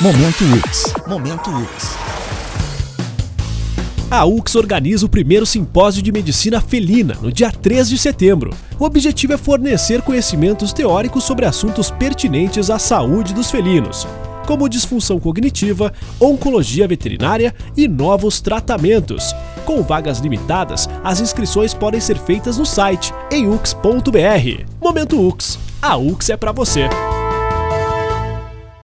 Momento UX. Momento UX. A UX organiza o primeiro simpósio de medicina felina no dia 3 de setembro. O objetivo é fornecer conhecimentos teóricos sobre assuntos pertinentes à saúde dos felinos, como disfunção cognitiva, oncologia veterinária e novos tratamentos. Com vagas limitadas, as inscrições podem ser feitas no site em ux.br. Momento UX. A UX é para você.